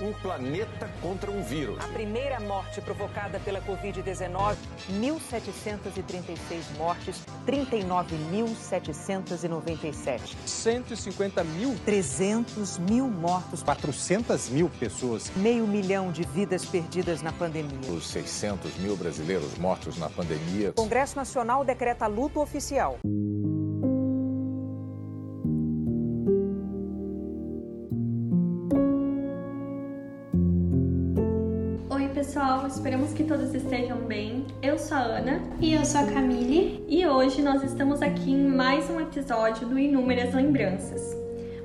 Um planeta contra um vírus. A primeira morte provocada pela Covid-19, 1.736 mortes, 39.797. 150 mil? 300 mil mortos. 400 mil pessoas. Meio milhão de vidas perdidas na pandemia. Os 600 mil brasileiros mortos na pandemia. O Congresso Nacional decreta luto oficial. Esperamos que todos estejam bem. Eu sou a Ana E eu sou a Camille. e hoje nós estamos aqui em mais um episódio do Inúmeras Lembranças.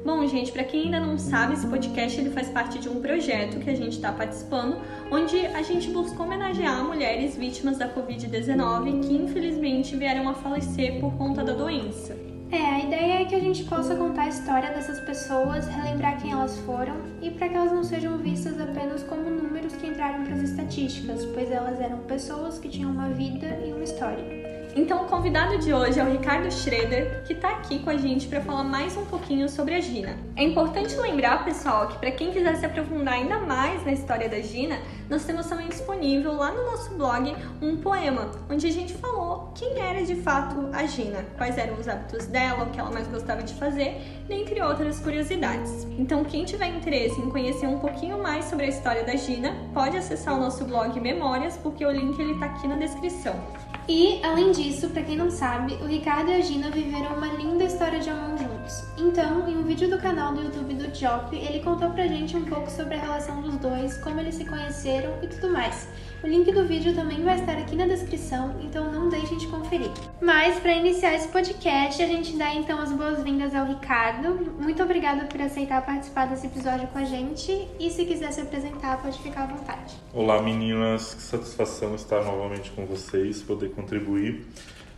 Bom, gente, para quem ainda não sabe, esse podcast ele faz parte de um projeto que a gente está participando, onde a gente busca homenagear mulheres vítimas da Covid-19 que infelizmente vieram a falecer por conta da doença. É, a ideia é que a gente possa contar a história dessas pessoas, relembrar quem elas foram e para que elas não sejam vistas apenas como números que entraram para as estatísticas, pois elas eram pessoas que tinham uma vida e uma história. Então, o convidado de hoje é o Ricardo Schroeder, que está aqui com a gente para falar mais um pouquinho sobre a Gina. É importante lembrar, pessoal, que para quem quiser se aprofundar ainda mais na história da Gina, nós temos também disponível lá no nosso blog um poema, onde a gente falou quem era de fato a Gina, quais eram os hábitos dela, o que ela mais gostava de fazer, dentre outras curiosidades. Então, quem tiver interesse em conhecer um pouquinho mais sobre a história da Gina, pode acessar o nosso blog Memórias, porque o link ele tá aqui na descrição. E, além disso, para quem não sabe, o Ricardo e a Gina viveram uma linda história de amor Então, em um vídeo do canal do YouTube do Job, ele contou pra gente um pouco sobre a relação dos dois, como eles se conheceram e tudo mais. O link do vídeo também vai estar aqui na descrição, então não deixem de conferir. Mas, para iniciar esse podcast, a gente dá então as boas-vindas ao Ricardo. Muito obrigada por aceitar participar desse episódio com a gente. E se quiser se apresentar, pode ficar à vontade. Olá meninas, que satisfação estar novamente com vocês, poder contribuir,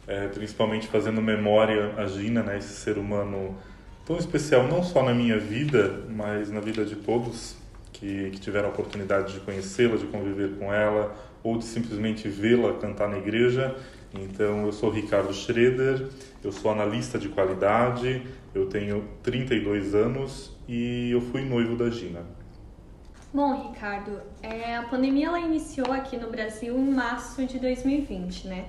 é, principalmente fazendo memória a Gina, né, esse ser humano tão especial, não só na minha vida, mas na vida de todos que, que tiveram a oportunidade de conhecê-la, de conviver com ela, ou de simplesmente vê-la cantar na igreja. Então, eu sou Ricardo Schroeder, eu sou analista de qualidade, eu tenho 32 anos e eu fui noivo da Gina. Bom, Ricardo, é, a pandemia ela iniciou aqui no Brasil em março de 2020, né?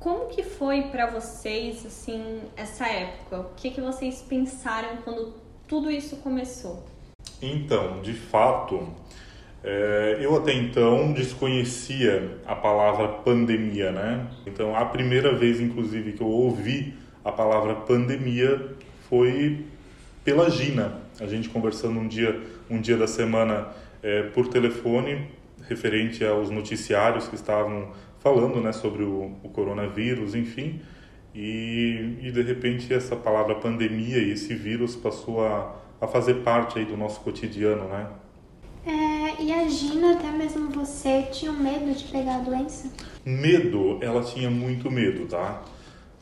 Como que foi para vocês, assim, essa época? O que, que vocês pensaram quando tudo isso começou? Então, de fato, é, eu até então desconhecia a palavra pandemia, né? Então, a primeira vez, inclusive, que eu ouvi a palavra pandemia foi pela Gina. A gente conversando um dia, um dia da semana é, por telefone, referente aos noticiários que estavam falando, né, sobre o, o coronavírus, enfim. E, e de repente essa palavra pandemia e esse vírus passou a, a fazer parte aí do nosso cotidiano, né? É, e a Gina, até mesmo você, tinha medo de pegar a doença? Medo, ela tinha muito medo, tá?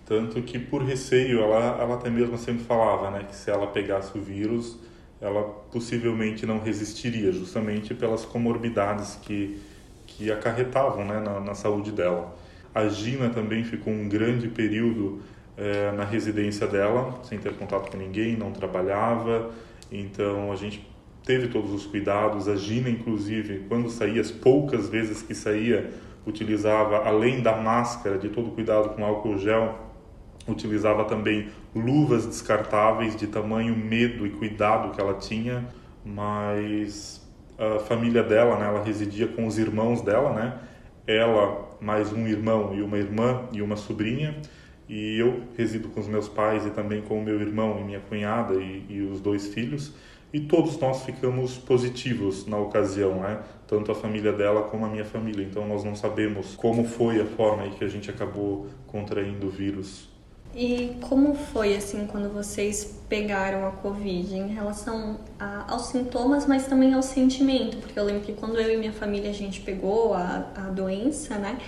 Tanto que por receio, ela, ela até mesmo sempre falava, né, que se ela pegasse o vírus, ela possivelmente não resistiria, justamente pelas comorbidades que, que acarretavam, né, na, na saúde dela. A Gina também ficou um grande período eh, na residência dela, sem ter contato com ninguém, não trabalhava, então a gente teve todos os cuidados. A Gina, inclusive, quando saía, as poucas vezes que saía, utilizava, além da máscara, de todo cuidado com álcool gel, utilizava também luvas descartáveis de tamanho medo e cuidado que ela tinha, mas a família dela, né, ela residia com os irmãos dela, né? Ela, mais um irmão e uma irmã e uma sobrinha, e eu resido com os meus pais e também com o meu irmão e minha cunhada e, e os dois filhos, e todos nós ficamos positivos na ocasião, né? Tanto a família dela como a minha família. Então nós não sabemos como foi a forma em que a gente acabou contraindo o vírus. E como foi, assim, quando vocês pegaram a Covid em relação a, aos sintomas, mas também ao sentimento? Porque eu lembro que quando eu e minha família a gente pegou a, a doença, né?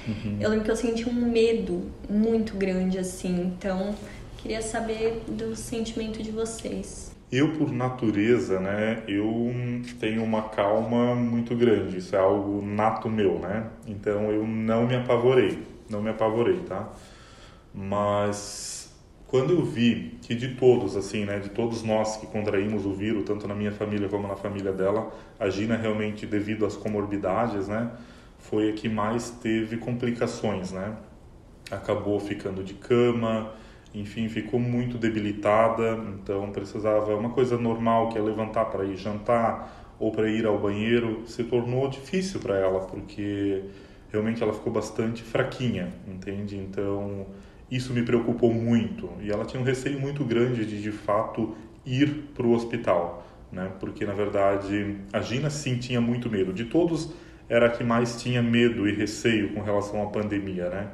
Eu lembro que eu senti um medo muito grande, assim. Então, queria saber do sentimento de vocês. Eu, por natureza, né, eu tenho uma calma muito grande. Isso é algo nato meu, né? Então eu não me apavorei, não me apavorei, tá? Mas quando eu vi que de todos, assim, né, de todos nós que contraímos o vírus, tanto na minha família como na família dela, a Gina realmente, devido às comorbidades, né, foi a que mais teve complicações, né? Acabou ficando de cama, enfim, ficou muito debilitada, então precisava uma coisa normal que é levantar para ir jantar ou para ir ao banheiro, se tornou difícil para ela, porque realmente ela ficou bastante fraquinha, entende? Então, isso me preocupou muito e ela tinha um receio muito grande de de fato ir para o hospital, né? Porque na verdade a Gina sim tinha muito medo. De todos era a que mais tinha medo e receio com relação à pandemia, né?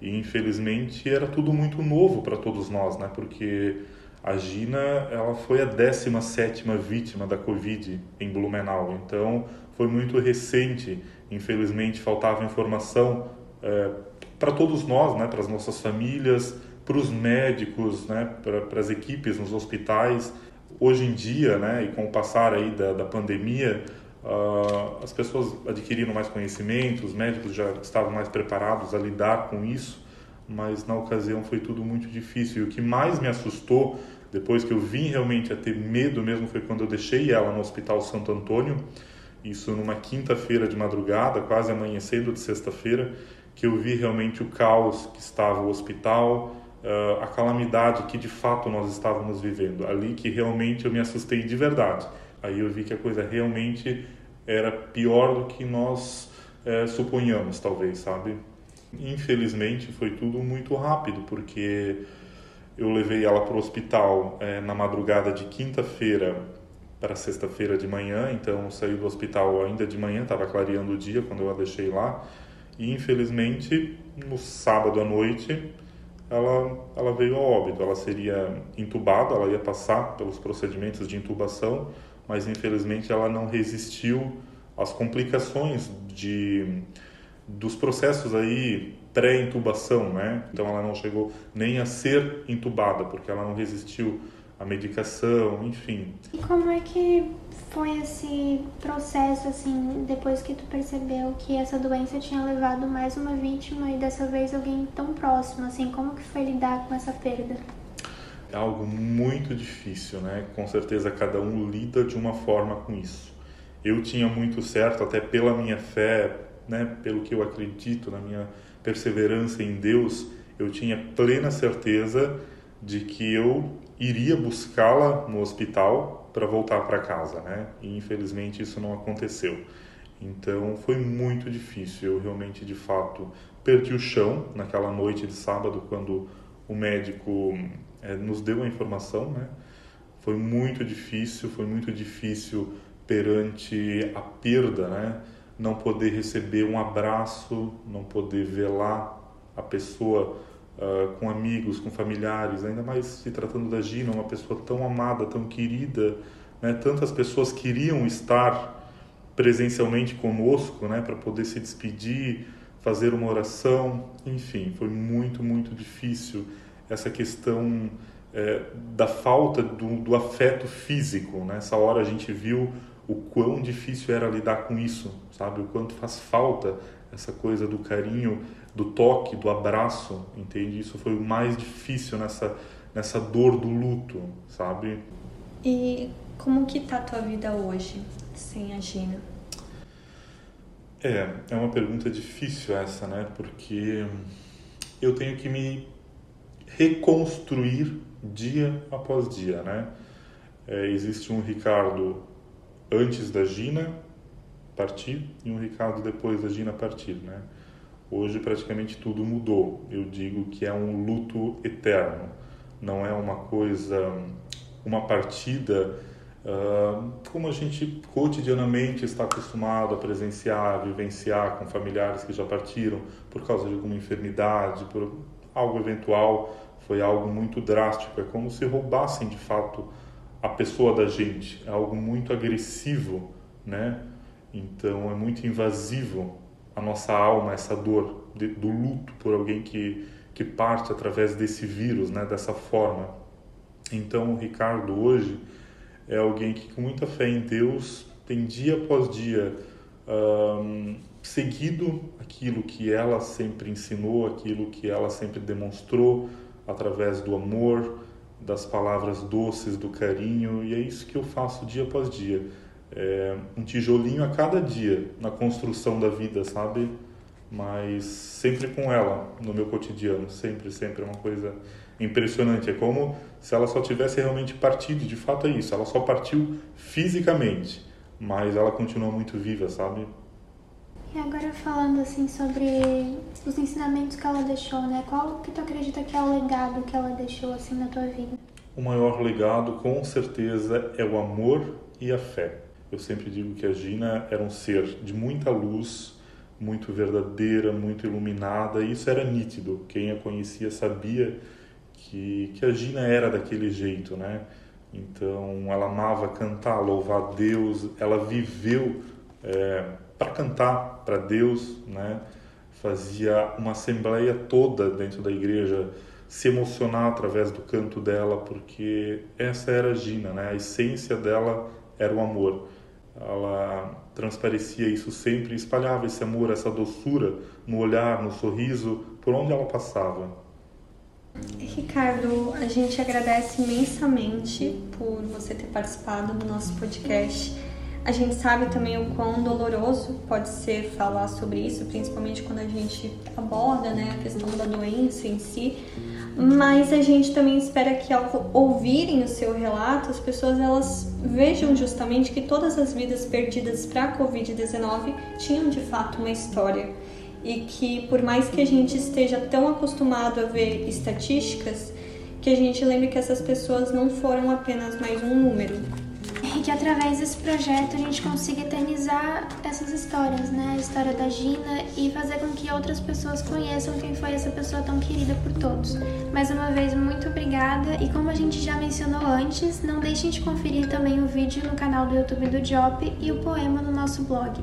E infelizmente era tudo muito novo para todos nós, né? Porque a Gina ela foi a 17 vítima da Covid em Blumenau, então foi muito recente. Infelizmente faltava informação é, para todos nós, né, para as nossas famílias, para os médicos, né, para, as equipes nos hospitais. Hoje em dia, né, e com o passar aí da, da pandemia, uh, as pessoas adquiriram mais conhecimento, os médicos já estavam mais preparados a lidar com isso, mas na ocasião foi tudo muito difícil. E o que mais me assustou, depois que eu vim realmente a ter medo mesmo, foi quando eu deixei ela no Hospital Santo Antônio, isso numa quinta-feira de madrugada, quase amanhecendo de sexta-feira, que eu vi realmente o caos que estava o hospital, uh, a calamidade que de fato nós estávamos vivendo. Ali que realmente eu me assustei de verdade. Aí eu vi que a coisa realmente era pior do que nós uh, suponhamos, talvez, sabe? Infelizmente foi tudo muito rápido, porque eu levei ela para o hospital uh, na madrugada de quinta-feira para sexta-feira de manhã, então saí do hospital ainda de manhã, estava clareando o dia quando eu a deixei lá. E infelizmente, no sábado à noite, ela, ela veio a óbito. Ela seria entubada, ela ia passar pelos procedimentos de intubação, mas infelizmente ela não resistiu às complicações de, dos processos aí pré-intubação, né? Então ela não chegou nem a ser intubada, porque ela não resistiu à medicação, enfim. E como é que foi esse processo, assim, depois que tu percebeu que essa doença tinha levado mais uma vítima e dessa vez alguém tão próximo, assim, como que foi lidar com essa perda? É algo muito difícil, né? Com certeza cada um lida de uma forma com isso. Eu tinha muito certo, até pela minha fé, né? Pelo que eu acredito, na minha perseverança em Deus, eu tinha plena certeza de que eu iria buscá-la no hospital para voltar para casa, né? E infelizmente isso não aconteceu. Então foi muito difícil. Eu realmente, de fato, perdi o chão naquela noite de sábado quando o médico é, nos deu a informação, né? Foi muito difícil, foi muito difícil perante a perda, né? Não poder receber um abraço, não poder velar a pessoa uh, com amigos, com familiares, ainda mais se tratando da Gina, uma pessoa tão amada, tão querida, né? Tantas pessoas queriam estar presencialmente conosco, né, para poder se despedir, fazer uma oração, enfim, foi muito, muito difícil essa questão é, da falta do, do, afeto físico. Nessa né? hora a gente viu o quão difícil era lidar com isso, sabe? O quanto faz falta essa coisa do carinho do toque, do abraço, entende? Isso foi o mais difícil nessa nessa dor do luto, sabe? E como que tá a tua vida hoje sem a Gina? É, é uma pergunta difícil essa, né? Porque eu tenho que me reconstruir dia após dia, né? É, existe um Ricardo antes da Gina partir e um Ricardo depois da Gina partir, né? Hoje praticamente tudo mudou. Eu digo que é um luto eterno. Não é uma coisa, uma partida uh, como a gente cotidianamente está acostumado a presenciar, vivenciar com familiares que já partiram por causa de alguma enfermidade, por algo eventual. Foi algo muito drástico. É como se roubassem de fato a pessoa da gente. É algo muito agressivo, né? Então é muito invasivo a nossa alma, essa dor de, do luto por alguém que, que parte através desse vírus, né, dessa forma. Então, o Ricardo hoje é alguém que, com muita fé em Deus, tem dia após dia um, seguido aquilo que ela sempre ensinou, aquilo que ela sempre demonstrou, através do amor, das palavras doces, do carinho, e é isso que eu faço dia após dia. É um tijolinho a cada dia na construção da vida, sabe? Mas sempre com ela no meu cotidiano, sempre, sempre é uma coisa impressionante. É como se ela só tivesse realmente partido, de fato é isso, ela só partiu fisicamente, mas ela continua muito viva, sabe? E agora falando assim sobre os ensinamentos que ela deixou, né? Qual que tu acredita que é o legado que ela deixou assim na tua vida? O maior legado, com certeza, é o amor e a fé. Eu sempre digo que a Gina era um ser de muita luz, muito verdadeira, muito iluminada, e isso era nítido. Quem a conhecia sabia que, que a Gina era daquele jeito, né? Então, ela amava cantar, louvar Deus, ela viveu é, para cantar para Deus, né? Fazia uma assembleia toda dentro da igreja se emocionar através do canto dela, porque essa era a Gina, né? A essência dela era o amor. Ela transparecia isso sempre, espalhava esse amor, essa doçura no olhar, no sorriso, por onde ela passava. Ricardo, a gente agradece imensamente por você ter participado do nosso podcast. A gente sabe também o quão doloroso pode ser falar sobre isso, principalmente quando a gente aborda né, a questão da doença em si. Mas a gente também espera que ao ouvirem o seu relato, as pessoas elas vejam justamente que todas as vidas perdidas para a Covid-19 tinham de fato uma história. E que por mais que a gente esteja tão acostumado a ver estatísticas, que a gente lembre que essas pessoas não foram apenas mais um número, e que através desse projeto a gente consiga eternizar essas histórias, né? A história da Gina e fazer com que outras pessoas conheçam quem foi essa pessoa tão querida por todos. Mais uma vez, muito obrigada e como a gente já mencionou antes, não deixem de conferir também o vídeo no canal do YouTube do Diop e o poema no nosso blog.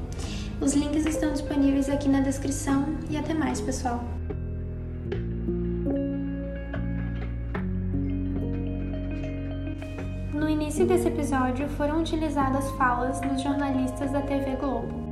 Os links estão disponíveis aqui na descrição e até mais, pessoal! Início desse episódio foram utilizadas falas dos jornalistas da TV Globo.